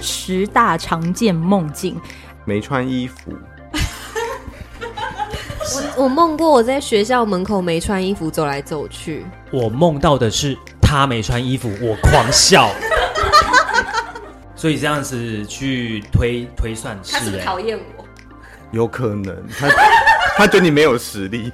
十大常见梦境。没穿衣服。我我梦过我在学校门口没穿衣服走来走去。我梦到的是他没穿衣服，我狂笑。所以这样子去推推算是，讨厌我？有可能，他 他觉得你没有实力。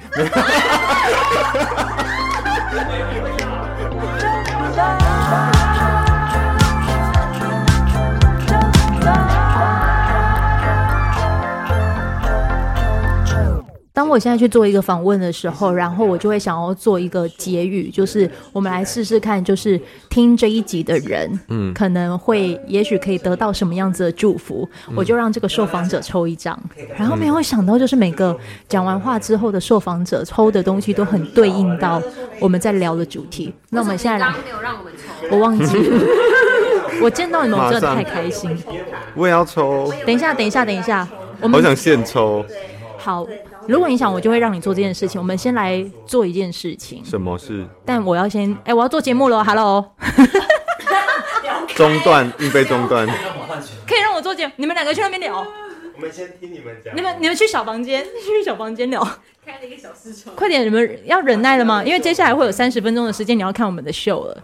当我现在去做一个访问的时候，然后我就会想要做一个结语，就是我们来试试看，就是听这一集的人，嗯，可能会也许可以得到什么样子的祝福。嗯、我就让这个受访者抽一张，嗯、然后没有想到，就是每个讲完话之后的受访者抽的东西都很对应到我们在聊的主题。那我们现在来，没有让我们抽，我忘记了。我见到你们，我真的太开心。我也要抽。等一下，等一下，等一下，我们好想现抽。好。如果你想，我就会让你做这件事情。我们先来做一件事情。什么事？但我要先，哎、欸，我要做节目了，Hello。中断，预备中断。可以让我做节目，你们两个去那边聊。我们先听你们讲。你们你们去小房间，去小房间聊。开了一个小时窗。快点，你们要忍耐了吗？因为接下来会有三十分钟的时间，你要看我们的秀了。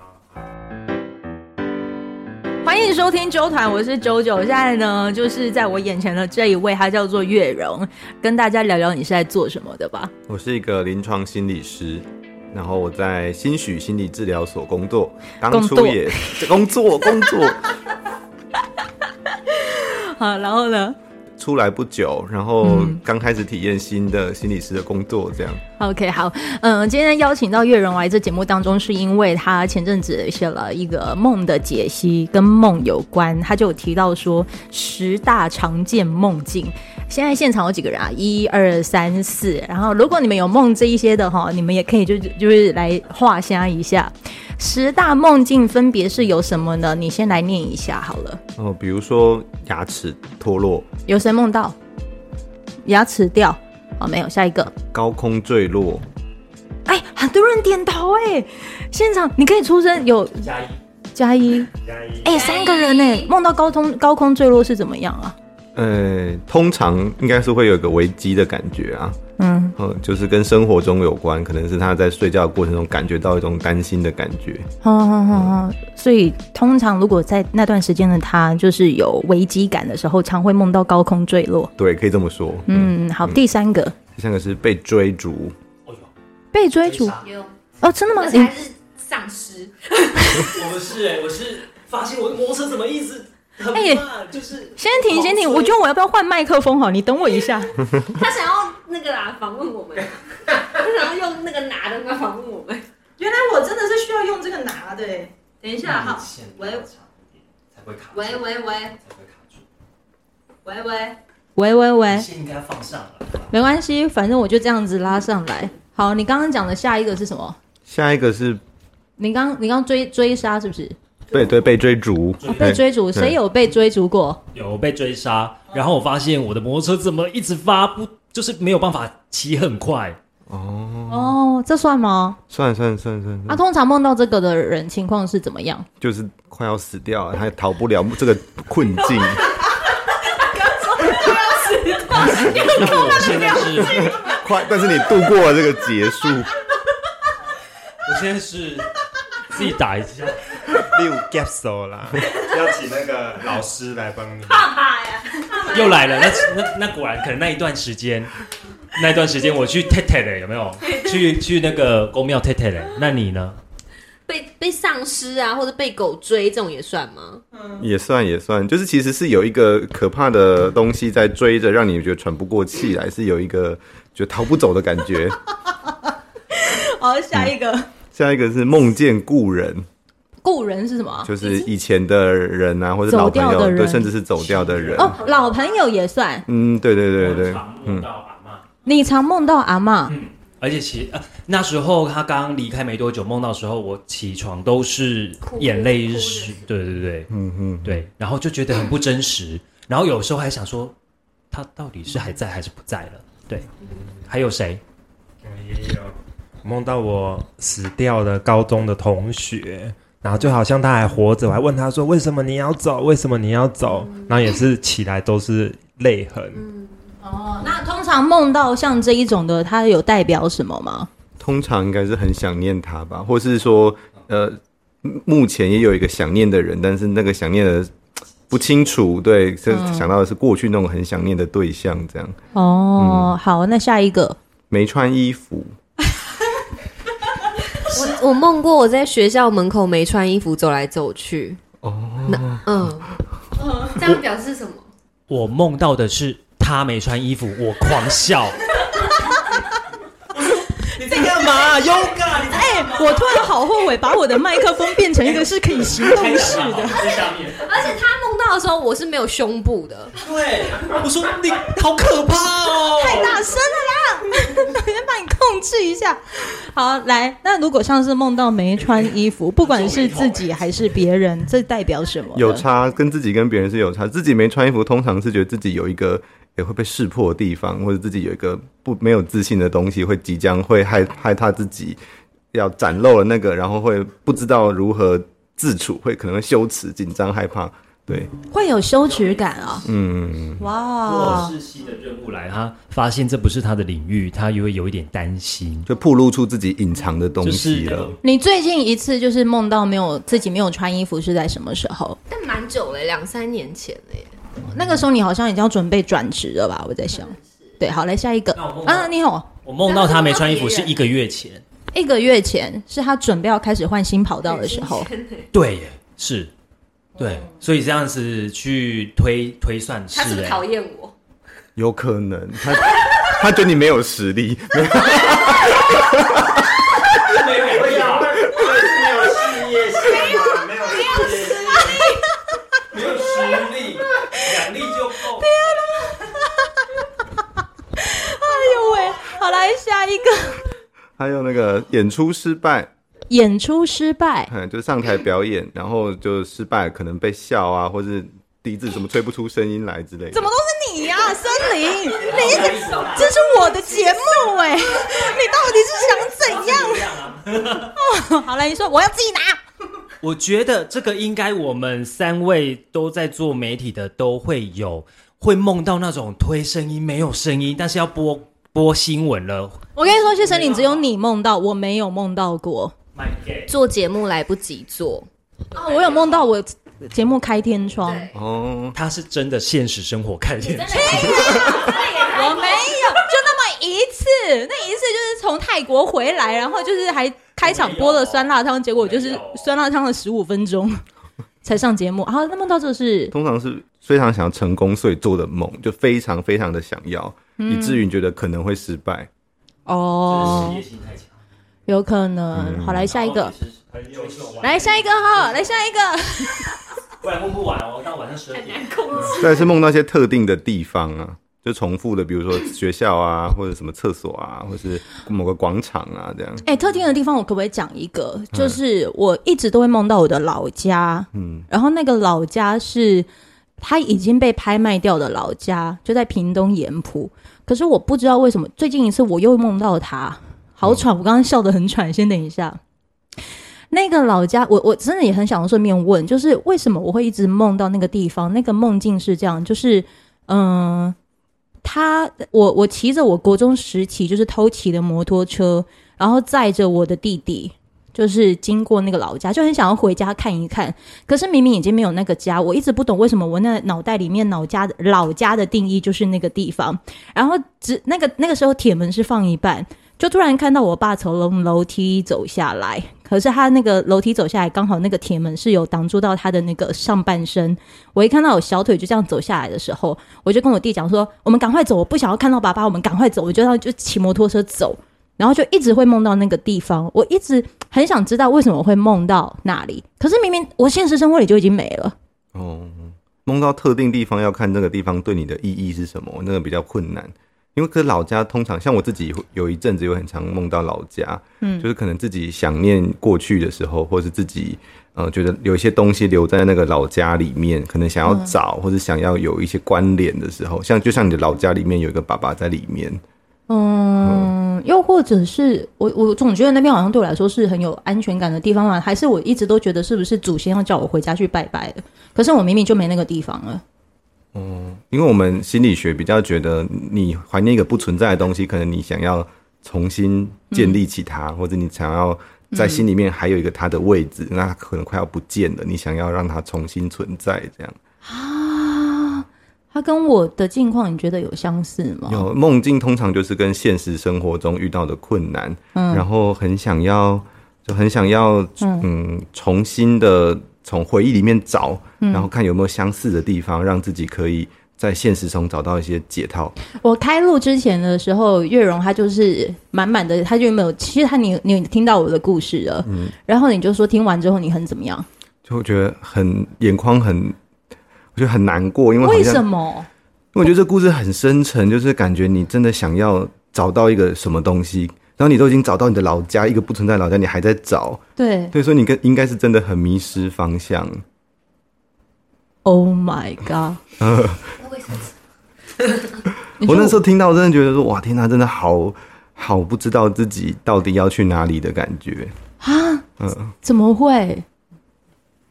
欢迎收听周团，我是九九。现在呢，就是在我眼前的这一位，他叫做月荣，跟大家聊聊你是在做什么的吧。我是一个临床心理师，然后我在新许心理治疗所工作，当初也工作工作。工作 好，然后呢？出来不久，然后刚开始体验新的心理师的工作，这样。OK，好，嗯，今天邀请到月荣来这节目当中，是因为他前阵子写了一个梦的解析，跟梦有关，他就有提到说十大常见梦境。现在现场有几个人啊？一二三四，然后如果你们有梦这一些的哈，你们也可以就就是来画虾一下。十大梦境分别是有什么呢？你先来念一下好了。哦，比如说牙齿脱落，有谁梦到牙齿掉？哦，没有，下一个高空坠落。哎，很多人点头哎，现场你可以出声，有加一加一加一，哎，三个人哎，梦到高空高空坠落是怎么样啊？呃，通常应该是会有一个危机的感觉啊。嗯，就是跟生活中有关，可能是他在睡觉的过程中感觉到一种担心的感觉。好好好好，所以通常如果在那段时间的他就是有危机感的时候，常会梦到高空坠落。对，可以这么说。嗯，好，第三个，第三个是被追逐。被追逐？哦，真的吗？你还是丧尸？我不是哎，我是发现我的摩托车怎么一直。哎，就是先停，先停。我觉得我要不要换麦克风？好，你等我一下。他想要那个啦，访问我们。他想要用那个拿的来访问我们。原来我真的是需要用这个拿的。等一下，哈。喂。喂喂喂。喂喂。喂喂喂。先应该放上了。没关系，反正我就这样子拉上来。好，你刚刚讲的下一个是什么？下一个是。你刚你刚追追杀是不是？对对，被追逐，哦、被追逐，谁有被追逐过？有被追杀，然后我发现我的摩托车怎么一直发不，就是没有办法骑很快。哦哦，这算吗？算算算算。他、啊、通常梦到这个的人情况是怎么样？就是快要死掉了，他也逃不了这个困境。他刚说快要死掉，你看他的表情。快，但是你度过了这个结束。我现在是自己打一下。六 get so 啦，要请那个老师来帮你。怕怕呀，又来了。那那那果然可能那一段时间，那一段时间我去贴贴的有没有？去去那个公庙贴贴的。那你呢？被被丧尸啊，或者被狗追这种也算吗？嗯，也算也算，就是其实是有一个可怕的东西在追着，让你觉得喘不过气来，是有一个就逃不走的感觉。好，下一个，嗯，下一个是梦见故人。故人是什么？就是以前的人啊，或者老朋友，对，甚至是走掉的人。哦，老朋友也算。嗯，对对对对。嗯。你常梦到阿嬷。嗯，而且其实、啊、那时候他刚离开没多久，梦到时候我起床都是眼泪是，对对对，嗯嗯，对，然后就觉得很不真实，然后有时候还想说，他到底是还在还是不在了？对，还有谁？也有梦到我死掉的高中的同学。然后就好像他还活着，我还问他说：“为什么你要走？为什么你要走？”然后也是起来都是泪痕。嗯哦，那通常梦到像这一种的，它有代表什么吗？通常应该是很想念他吧，或是说，呃，目前也有一个想念的人，但是那个想念的不清楚，对，是想到的是过去那种很想念的对象，这样。哦，嗯、好，那下一个，没穿衣服。我我梦过我在学校门口没穿衣服走来走去。哦，那嗯，这样表示什么？我梦到的是他没穿衣服，我狂笑。你在干嘛？Yoga？哎、欸，我突然好后悔，把我的麦克风变成一个是可以行动式的。而且他梦到的时候，我是没有胸部的。对，我说你好可怕哦，太大声了啦！先 帮你控制一下。好，来，那如果像是梦到没穿衣服，不管是自己还是别人，这代表什么？有差，跟自己跟别人是有差。自己没穿衣服，通常是觉得自己有一个。也会被识破的地方，或者自己有一个不没有自信的东西，会即将会害害他自己要展露了那个，然后会不知道如何自处，会可能会羞耻、紧张、害怕，对，会有羞耻感啊。嗯，哇，若是新的任务来，他发现这不是他的领域，他也会有一点担心，就暴露出自己隐藏的东西了。你最近一次就是梦到没有自己没有穿衣服是在什么时候？但蛮久了，两三年前了耶。那个时候你好像已经要准备转职了吧？我在想，对，好，来下一个啊，你好，我梦到他没穿衣服是一个月前，一个月前是他准备要开始换新跑道的时候，对，是，对，所以这样子去推推算是，他是讨厌我，有可能他 他觉得你没有实力，没有，没有，没有，没有事业心。好，来下一个。还有那个演出失败，演出失败，嗯，就上台表演，然后就失败，可能被笑啊，或是笛子怎么吹不出声音来之类的。怎么都是你呀、啊，森林？你一直这是我的节目哎，你到底是想怎样？哦，好了，你说我要自己拿。我觉得这个应该我们三位都在做媒体的都会有，会梦到那种推声音没有声音，但是要播。播新闻了，我跟你说，谢森林，只有你梦到，我没有梦到过。做节目来不及做。啊、哦！我有梦到我节目开天窗。哦，他是真的现实生活开天窗，我没有，就那么一次，那一次就是从泰国回来，然后就是还开场播了酸辣汤，结果就是酸辣汤了十五分钟 才上节目。好，那梦到这是通常是非常想要成功，所以做的梦，就非常非常的想要。以至于觉得可能会失败。哦，有可能。好，来下一个，来下一个哈，来下一个，不然梦不完哦，到晚上十二点。但是梦到一些特定的地方啊，就重复的，比如说学校啊，或者什么厕所啊，或是某个广场啊，这样。哎，特定的地方，我可不可以讲一个？就是我一直都会梦到我的老家，嗯，然后那个老家是他已经被拍卖掉的老家，就在屏东盐埔。可是我不知道为什么最近一次我又梦到他，好喘！我刚刚笑得很喘，先等一下。那个老家，我我真的也很想顺便问，就是为什么我会一直梦到那个地方？那个梦境是这样，就是嗯、他我我骑着我国中时期就是偷骑的摩托车，然后载着我的弟弟。就是经过那个老家，就很想要回家看一看。可是明明已经没有那个家，我一直不懂为什么我那脑袋里面老家的老家的定义就是那个地方。然后只那个那个时候铁门是放一半，就突然看到我爸从楼梯走下来。可是他那个楼梯走下来，刚好那个铁门是有挡住到他的那个上半身。我一看到我小腿就这样走下来的时候，我就跟我弟讲说：“我们赶快走，我不想要看到爸爸，我们赶快走。”我就要就骑摩托车走。然后就一直会梦到那个地方，我一直很想知道为什么会梦到那里。可是明明我现实生活里就已经没了。哦，梦到特定地方要看那个地方对你的意义是什么，那个比较困难。因为可老家通常像我自己有一阵子有很常梦到老家，嗯，就是可能自己想念过去的时候，或是自己呃觉得有一些东西留在那个老家里面，可能想要找、嗯、或者想要有一些关联的时候，像就像你的老家里面有一个爸爸在里面。嗯，嗯，又或者是我我总觉得那边好像对我来说是很有安全感的地方嘛，还是我一直都觉得是不是祖先要叫我回家去拜拜的？可是我明明就没那个地方了。嗯，因为我们心理学比较觉得，你怀念一个不存在的东西，可能你想要重新建立起它，嗯、或者你想要在心里面还有一个它的位置，嗯、那它可能快要不见了，你想要让它重新存在，这样啊？它跟我的境况，你觉得有相似吗？有梦境通常就是跟现实生活中遇到的困难，嗯，然后很想要，就很想要，嗯，嗯重新的。从回忆里面找，然后看有没有相似的地方，嗯、让自己可以在现实中找到一些解套。我开录之前的时候，月容他就是满满的，他就没有。其实他你你听到我的故事了，嗯，然后你就说听完之后你很怎么样？就会觉得很眼眶很，我觉得很难过，因为为什么？因为我觉得这故事很深沉，就是感觉你真的想要找到一个什么东西。然后你都已经找到你的老家，一个不存在的老家，你还在找，对，对，所以你跟应该是真的很迷失方向。Oh my god！我那时候听到，真的觉得说，哇，天哪，真的好好不知道自己到底要去哪里的感觉啊！嗯，怎么会？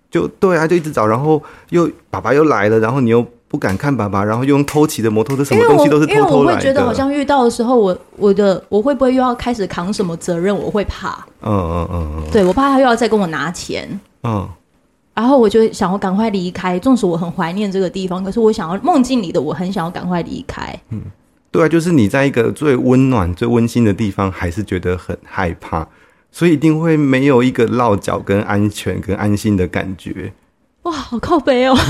就对啊，就一直找，然后又爸爸又来了，然后你又。不敢看爸爸，然后用偷骑的摩托车，什么东西都是偷偷来的。因为我会觉得好像遇到的时候，我我的我会不会又要开始扛什么责任？我会怕。嗯嗯嗯嗯。对，我怕他又要再跟我拿钱。嗯。然后我就想要赶快离开，纵使我很怀念这个地方，可是我想要梦境里的我很想要赶快离开。嗯，对啊，就是你在一个最温暖、最温馨的地方，还是觉得很害怕，所以一定会没有一个落脚、跟安全、跟安心的感觉。哇，好靠背哦。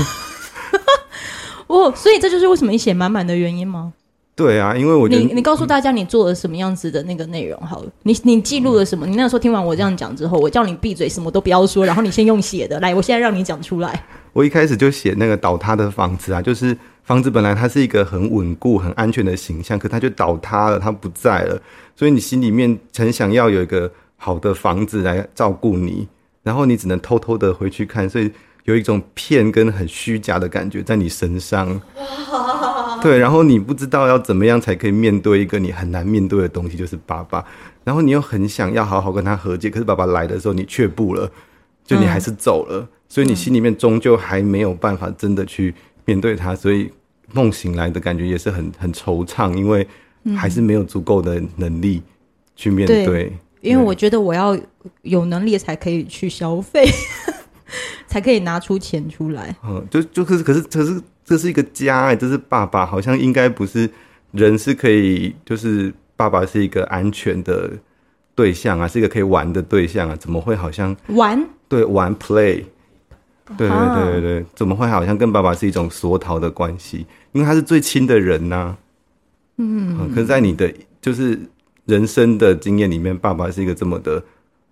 哦，所以这就是为什么你写满满的原因吗？对啊，因为我觉得你你告诉大家你做了什么样子的那个内容好了，你你记录了什么？你那时候听完我这样讲之后，我叫你闭嘴，什么都不要说，然后你先用写的来，我现在让你讲出来。我一开始就写那个倒塌的房子啊，就是房子本来它是一个很稳固、很安全的形象，可它就倒塌了，它不在了，所以你心里面很想要有一个好的房子来照顾你，然后你只能偷偷的回去看，所以。有一种骗跟很虚假的感觉在你身上，对，然后你不知道要怎么样才可以面对一个你很难面对的东西，就是爸爸。然后你又很想要好好跟他和解，可是爸爸来的时候你却不了，就你还是走了，嗯、所以你心里面终究还没有办法真的去面对他，所以梦醒来的感觉也是很很惆怅，因为还是没有足够的能力去面对。对，因为我觉得我要有能力才可以去消费。才可以拿出钱出来。嗯，就就可是可是可是这是一个家哎、欸，这是爸爸，好像应该不是人是可以，就是爸爸是一个安全的对象啊，是一个可以玩的对象啊，怎么会好像玩？对，玩 play，对对对对对，怎么会好像跟爸爸是一种索讨的关系？因为他是最亲的人呐、啊。嗯，嗯，可是，在你的就是人生的经验里面，爸爸是一个这么的。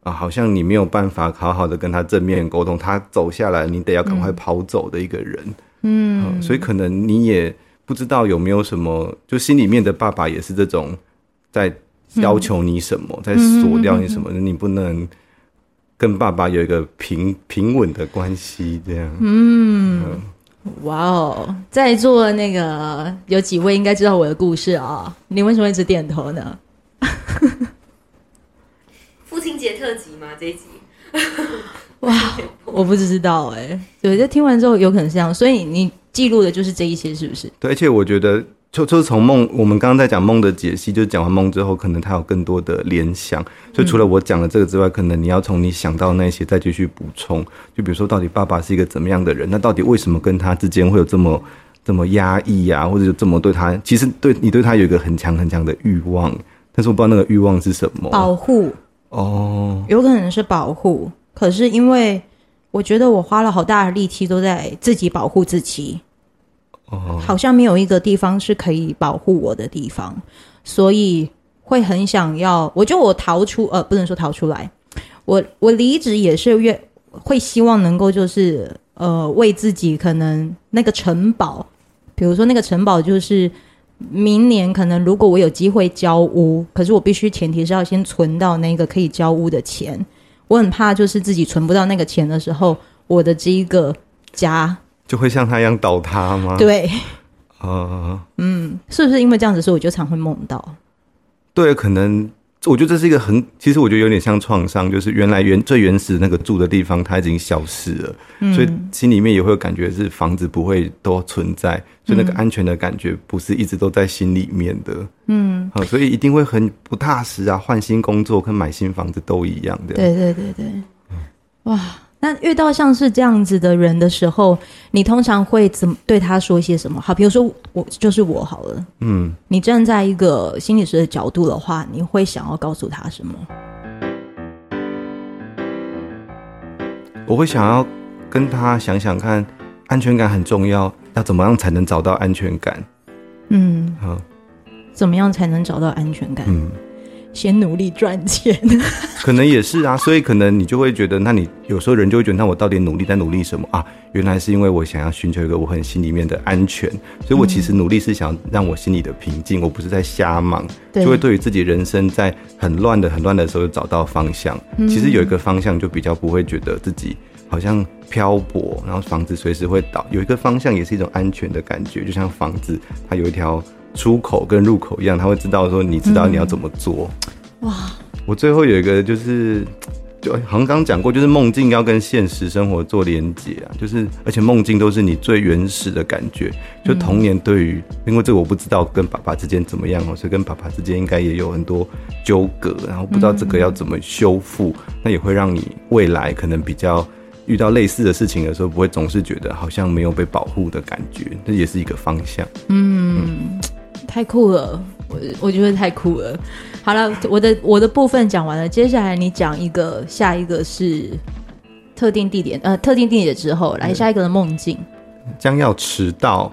啊，好像你没有办法好好的跟他正面沟通，他走下来，你得要赶快跑走的一个人，嗯，嗯，所以可能你也不知道有没有什么，就心里面的爸爸也是这种在要求你什么，嗯、在锁掉你什么，嗯、你不能跟爸爸有一个平平稳的关系，这样，嗯，嗯哇哦，在座那个有几位应该知道我的故事啊、哦，你为什么一直点头呢？吗？这一集？哇，我不知道哎、欸。对，就听完之后有可能是这样，所以你记录的就是这一些，是不是？对，而且我觉得，就就是从梦，我们刚刚在讲梦的解析，就是讲完梦之后，可能他有更多的联想。所以除了我讲的这个之外，可能你要从你想到那些再继续补充。就比如说，到底爸爸是一个怎么样的人？那到底为什么跟他之间会有这么这么压抑啊？或者就这么对他？其实对你对他有一个很强很强的欲望，但是我不知道那个欲望是什么。保护。哦，oh. 有可能是保护，可是因为我觉得我花了好大的力气都在自己保护自己，哦，oh. 好像没有一个地方是可以保护我的地方，所以会很想要。我觉得我逃出，呃，不能说逃出来，我我离职也是越会希望能够就是呃为自己可能那个城堡，比如说那个城堡就是。明年可能如果我有机会交屋，可是我必须前提是要先存到那个可以交屋的钱。我很怕就是自己存不到那个钱的时候，我的这一个家就会像他一样倒塌吗？对，啊，uh, 嗯，是不是因为这样子，所以我就常会梦到？对，可能我觉得这是一个很，其实我觉得有点像创伤，就是原来原最原始那个住的地方，它已经消失了，嗯、所以心里面也会有感觉是房子不会都存在，所以那个安全的感觉不是一直都在心里面的，嗯，好，所以一定会很不踏实啊，换新工作跟买新房子都一样的，对对对对，哇。那遇到像是这样子的人的时候，你通常会怎么对他说一些什么？好，比如说我就是我好了，嗯，你站在一个心理师的角度的话，你会想要告诉他什么？我会想要跟他想想看，安全感很重要，要怎么样才能找到安全感？嗯，好，怎么样才能找到安全感？嗯。先努力赚钱，可能也是啊，所以可能你就会觉得，那你有时候人就会觉得，那我到底努力在努力什么啊？原来是因为我想要寻求一个我很心里面的安全，所以我其实努力是想让我心里的平静，我不是在瞎忙，就会对于自己人生在很乱的很乱的时候找到方向。其实有一个方向就比较不会觉得自己好像漂泊，然后房子随时会倒，有一个方向也是一种安全的感觉，就像房子它有一条。出口跟入口一样，他会知道说，你知道你要怎么做。嗯、哇！我最后有一个就是，就好像刚刚讲过，就是梦境要跟现实生活做连接啊，就是而且梦境都是你最原始的感觉。就童年对于，嗯、因为这个我不知道跟爸爸之间怎么样哦，所以跟爸爸之间应该也有很多纠葛，然后不知道这个要怎么修复，嗯、那也会让你未来可能比较遇到类似的事情的时候，不会总是觉得好像没有被保护的感觉，这也是一个方向。嗯。嗯太酷了，我我觉得太酷了。好了，我的我的部分讲完了，接下来你讲一个，下一个是特定地点，呃，特定地点之后，来下一个的梦境，将要迟到，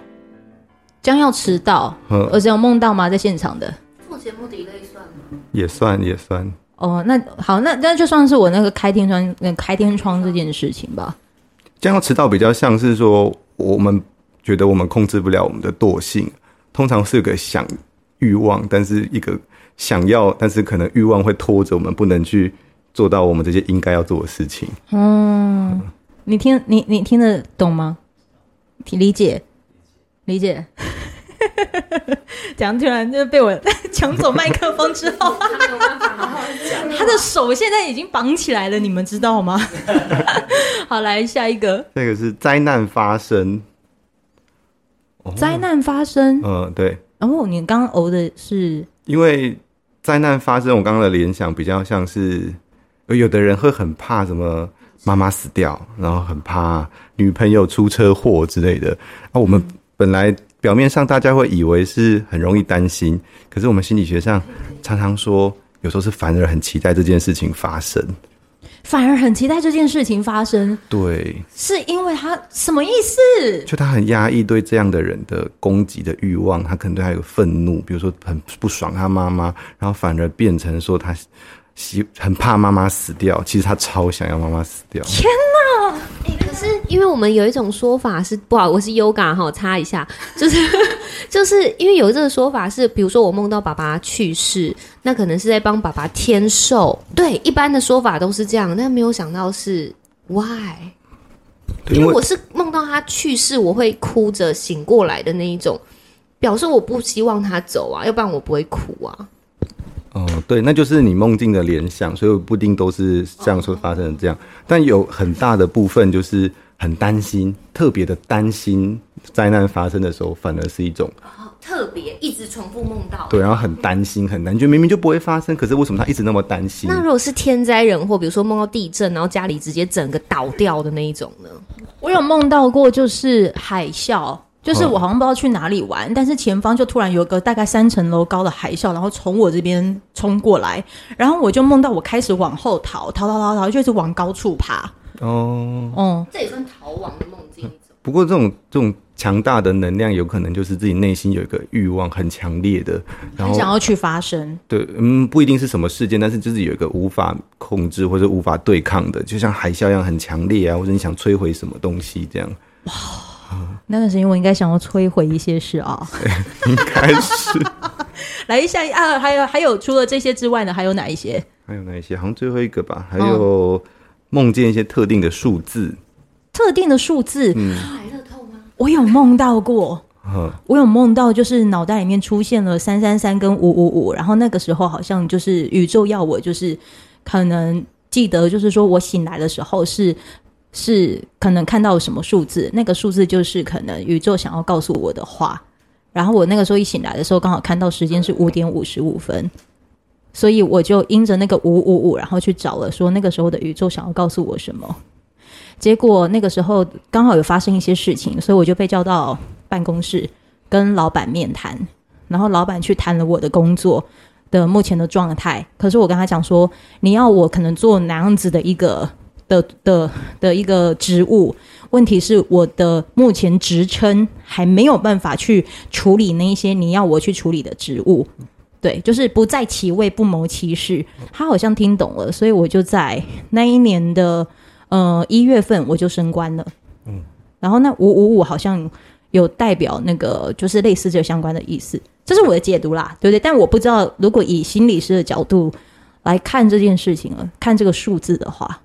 将要迟到，而且有梦到吗？在现场的做节目的一类算吗？也算也算。哦，那好，那那就算是我那个开天窗，那开天窗这件事情吧。将要迟到比较像是说，我们觉得我们控制不了我们的惰性。通常是个想欲望，但是一个想要，但是可能欲望会拖着我们，不能去做到我们这些应该要做的事情。嗯，嗯，你听，你你听得懂吗？理解，理解。讲突然就被我抢走麦克风之后，他的手现在已经绑起来了，你们知道吗？好，来下一个。这个是灾难发生。灾难发生，嗯，对。然后你刚刚呕的是，因为灾难发生，我刚刚的联想比较像是，有的人会很怕什么妈妈死掉，然后很怕女朋友出车祸之类的。啊，我们本来表面上大家会以为是很容易担心，可是我们心理学上常常说，有时候是反而很期待这件事情发生。反而很期待这件事情发生，对，是因为他什么意思？就他很压抑对这样的人的攻击的欲望，他可能对他有愤怒，比如说很不爽他妈妈，然后反而变成说他喜很怕妈妈死掉，其实他超想要妈妈死掉。天哪！欸，可是因为我们有一种说法是，不好，我是 Yoga 哈，插一下，就是。就是因为有这个说法是，比如说我梦到爸爸去世，那可能是在帮爸爸添寿。对，一般的说法都是这样，但没有想到是 why，因为我是梦到他去世，我会哭着醒过来的那一种，表示我不希望他走啊，要不然我不会哭啊。哦，对，那就是你梦境的联想，所以不一定都是这样说发生的这样，但有很大的部分就是。很担心，特别的担心，灾难发生的时候，反而是一种、哦、特别一直重复梦到。对，然后很担心，很难，就明明就不会发生，可是为什么他一直那么担心？那如果是天灾人祸，比如说梦到地震，然后家里直接整个倒掉的那一种呢？我有梦到过，就是海啸，就是我好像不知道去哪里玩，嗯、但是前方就突然有个大概三层楼高的海啸，然后从我这边冲过来，然后我就梦到我开始往后逃，逃逃逃逃，就是往高处爬。哦，哦，这也算逃亡的梦境。不过，这种这种强大的能量，有可能就是自己内心有一个欲望很强烈的，然后想要去发生。对，嗯，不一定是什么事件，但是就是有一个无法控制或者无法对抗的，就像海啸一样很强烈啊，或者你想摧毁什么东西这样。哇，那段时间我应该想要摧毁一些事啊，应该是。来一下啊，还有还有，除了这些之外呢，还有哪一些？还有哪一些？好像最后一个吧，还有。嗯梦见一些特定的数字，特定的数字，嗯，买乐透吗？我有梦到过，哼，我有梦到，就是脑袋里面出现了三三三跟五五五，然后那个时候好像就是宇宙要我，就是可能记得，就是说我醒来的时候是是可能看到什么数字，那个数字就是可能宇宙想要告诉我的话。然后我那个时候一醒来的时候，刚好看到时间是五点五十五分，所以我就因着那个五五五，然后去找了，说那个时候的宇宙想要告诉我什么。结果那个时候刚好有发生一些事情，所以我就被叫到办公室跟老板面谈，然后老板去谈了我的工作的目前的状态。可是我跟他讲说，你要我可能做哪样子的一个的的的一个职务，问题是我的目前职称还没有办法去处理那一些你要我去处理的职务。对，就是不在其位不谋其事。他好像听懂了，所以我就在那一年的。呃，一月份我就升官了，嗯，然后那五五五好像有代表那个，就是类似这相关的意思，这是我的解读啦，对不对？但我不知道，如果以心理师的角度来看这件事情了，看这个数字的话，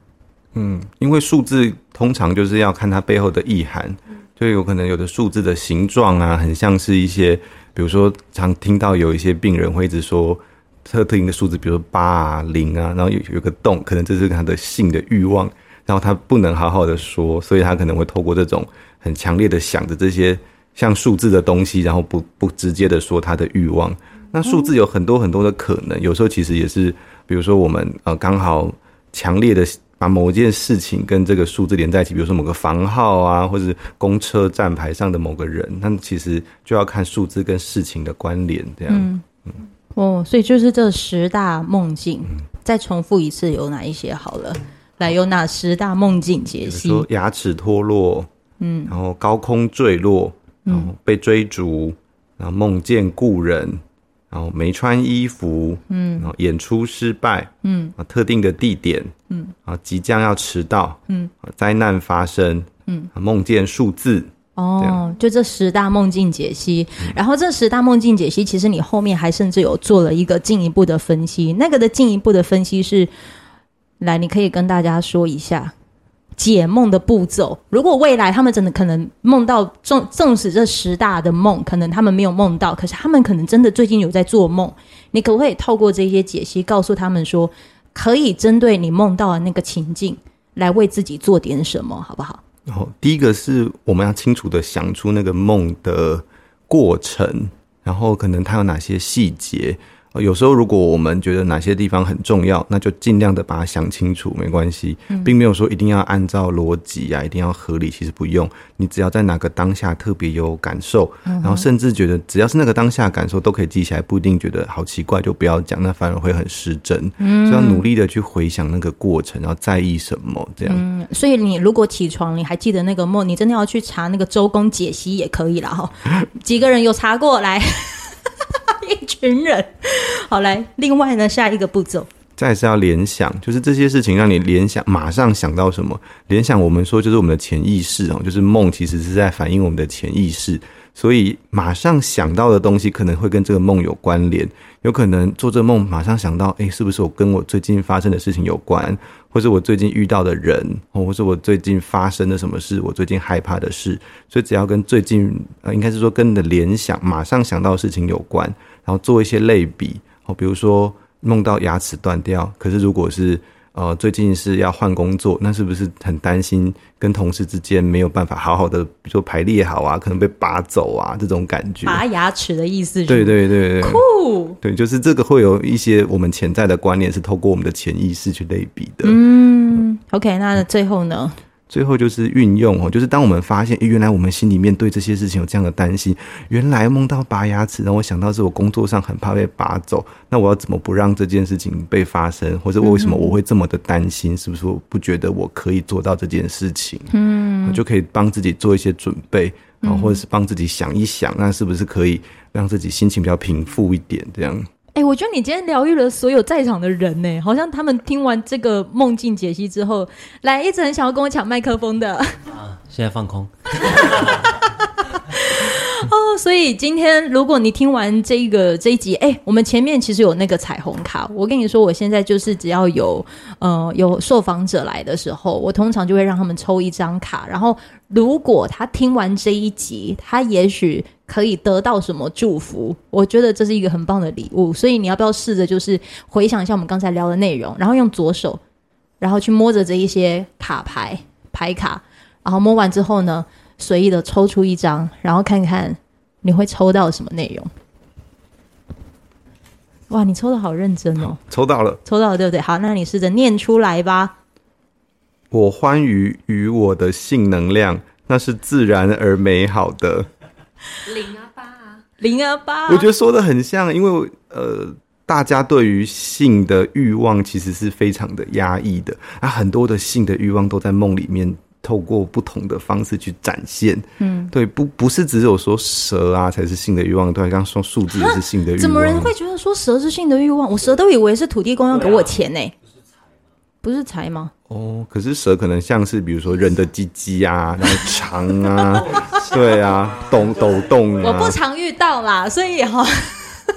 嗯，因为数字通常就是要看它背后的意涵，就有可能有的数字的形状啊，很像是一些，比如说常听到有一些病人会一直说特定的数字，比如说八啊、零啊，然后有有个洞，可能这是他的性的欲望。然后他不能好好的说，所以他可能会透过这种很强烈的想着这些像数字的东西，然后不不直接的说他的欲望。那数字有很多很多的可能，有时候其实也是，比如说我们呃刚好强烈的把某件事情跟这个数字连在一起，比如说某个房号啊，或者是公车站牌上的某个人，那其实就要看数字跟事情的关联这样。嗯，嗯哦，所以就是这十大梦境，再重复一次有哪一些好了。来有哪十大梦境解析？说牙齿脱落，嗯，然后高空坠落，然后被追逐，嗯、然后梦见故人，然后没穿衣服，嗯，然后演出失败，嗯，啊，特定的地点，嗯，啊，即将要迟到，嗯，灾难发生，嗯，梦见数字，哦，就这十大梦境解析。嗯、然后这十大梦境解析，其实你后面还甚至有做了一个进一步的分析，那个的进一步的分析是。来，你可以跟大家说一下解梦的步骤。如果未来他们真的可能梦到，纵纵使这十大的梦，可能他们没有梦到，可是他们可能真的最近有在做梦。你可不可以透过这些解析，告诉他们说，可以针对你梦到的那个情境，来为自己做点什么，好不好？然后第一个是我们要清楚的想出那个梦的过程，然后可能它有哪些细节。有时候，如果我们觉得哪些地方很重要，那就尽量的把它想清楚，没关系，并没有说一定要按照逻辑啊，一定要合理，其实不用。你只要在哪个当下特别有感受，然后甚至觉得只要是那个当下感受都可以记起来，不一定觉得好奇怪就不要讲，那反而会很失真。嗯，所以要努力的去回想那个过程，然后在意什么这样。嗯，所以你如果起床你还记得那个梦，你真的要去查那个周公解析也可以了哈。几个人有查过来？一群人，好来。另外呢，下一个步骤，再是要联想，就是这些事情让你联想，马上想到什么？联想，我们说就是我们的潜意识哦，就是梦其实是在反映我们的潜意识，所以马上想到的东西可能会跟这个梦有关联。有可能做这个梦，马上想到，哎，是不是我跟我最近发生的事情有关，或是我最近遇到的人，或是我最近发生的什么事，我最近害怕的事。所以只要跟最近，呃，应该是说跟你的联想，马上想到的事情有关。然后做一些类比，哦，比如说梦到牙齿断掉，可是如果是呃最近是要换工作，那是不是很担心跟同事之间没有办法好好的，比如说排列好啊，可能被拔走啊这种感觉？拔牙齿的意思是？对对对对，酷，对，就是这个会有一些我们潜在的观念是透过我们的潜意识去类比的。嗯，OK，那最后呢？最后就是运用哦，就是当我们发现，原来我们心里面对这些事情有这样的担心，原来梦到拔牙齿让我想到是我工作上很怕被拔走，那我要怎么不让这件事情被发生？或者为什么我会这么的担心？是不是我不觉得我可以做到这件事情？嗯，就可以帮自己做一些准备，然后或者是帮自己想一想，那是不是可以让自己心情比较平复一点？这样。哎、我觉得你今天疗愈了所有在场的人呢，好像他们听完这个梦境解析之后，来一直很想要跟我抢麦克风的。啊，现在放空。哦，所以今天如果你听完这个这一集，哎、我们前面其实有那个彩虹卡。我跟你说，我现在就是只要有呃有受访者来的时候，我通常就会让他们抽一张卡，然后如果他听完这一集，他也许。可以得到什么祝福？我觉得这是一个很棒的礼物，所以你要不要试着就是回想一下我们刚才聊的内容，然后用左手，然后去摸着这一些卡牌牌卡，然后摸完之后呢，随意的抽出一张，然后看看你会抽到什么内容。哇，你抽的好认真哦！抽到了，抽到了，对不对？好，那你试着念出来吧。我欢愉与我的性能量，那是自然而美好的。零啊八啊，零啊八。我觉得说的很像，因为呃，大家对于性的欲望其实是非常的压抑的啊，很多的性的欲望都在梦里面。透过不同的方式去展现，嗯，对，不不是只有说蛇啊才是性的欲望，对，刚刚说数字也是性的欲望。怎么人会觉得说蛇是性的欲望？我蛇都以为是土地公要给我钱呢、欸，不是财吗？哦，可是蛇可能像是比如说人的鸡鸡啊，然后肠啊，对啊，抖抖动啊，我不常遇到啦，所以哈。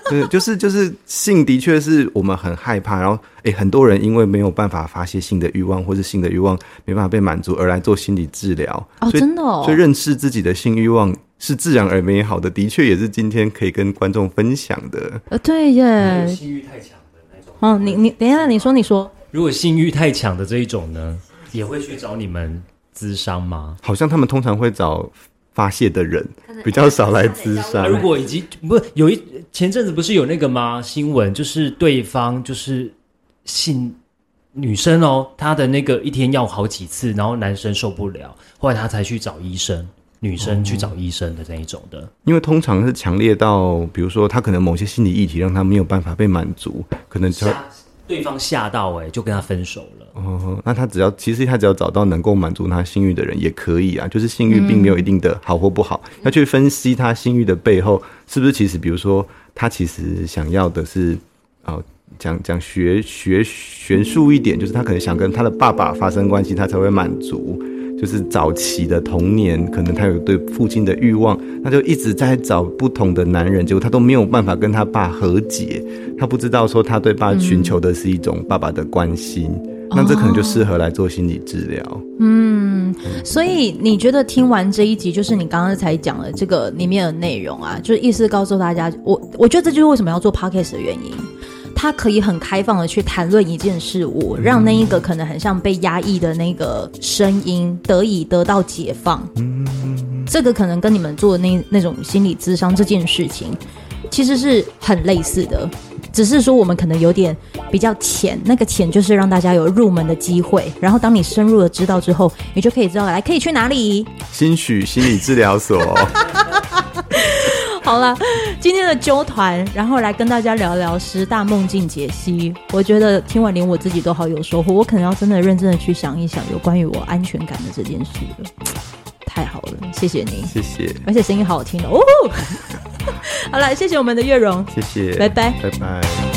对，就是就是性的确是我们很害怕，然后哎，很多人因为没有办法发泄性的欲望，或是性的欲望没办法被满足，而来做心理治疗。哦，真的哦。所以认识自己的性欲望是自然而美好的，的确也是今天可以跟观众分享的。呃，对耶。性欲太强的那种。哦，你你等一下，你说你说，如果性欲太强的这一种呢，也会去找你们咨商吗？好像他们通常会找。发泄的人比较少来咨商。如果以及不有一前阵子不是有那个吗？新闻就是对方就是性女生哦，她的那个一天要好几次，然后男生受不了，后来她才去找医生，女生去找医生的那一种的。哦，因为通常是强烈到，比如说她可能某些心理议题让她没有办法被满足，可能就。对方吓到哎、就跟他分手了。哦，那他只要其实他只要找到能够满足他性欲的人也可以啊，就是性欲并没有一定的好或不好，要去分析他性欲的背后是不是其实，比如说他其实想要的是，哦，讲讲学学学术一点，就是他可能想跟他的爸爸发生关系，他才会满足。就是早期的童年，可能他有对父亲的欲望，他就一直在找不同的男人，结果他都没有办法跟他爸和解。他不知道说他对爸寻求的是一种爸爸的关心，嗯、那这可能就适合来做心理治疗。嗯，所以你觉得听完这一集，就是你刚刚才讲的这个里面的内容啊，就是意思告诉大家，我我觉得这就是为什么要做 podcast 的原因。他可以很开放的去谈论一件事物，让那一个可能很像被压抑的那个声音得以得到解放。这个可能跟你们做的那那种心理咨商这件事情，其实是很类似的，只是说我们可能有点比较浅，那个浅就是让大家有入门的机会。然后当你深入的知道之后，你就可以知道来可以去哪里。心许心理治疗所。好了，今天的揪团，然后来跟大家聊聊十大梦境解析。我觉得听完连我自己都好有收获，我可能要真的认真的去想一想有关于我安全感的这件事了。太好了，谢谢您，谢谢，而且声音好好听哦。好了，谢谢我们的月容，谢谢，拜拜，拜拜。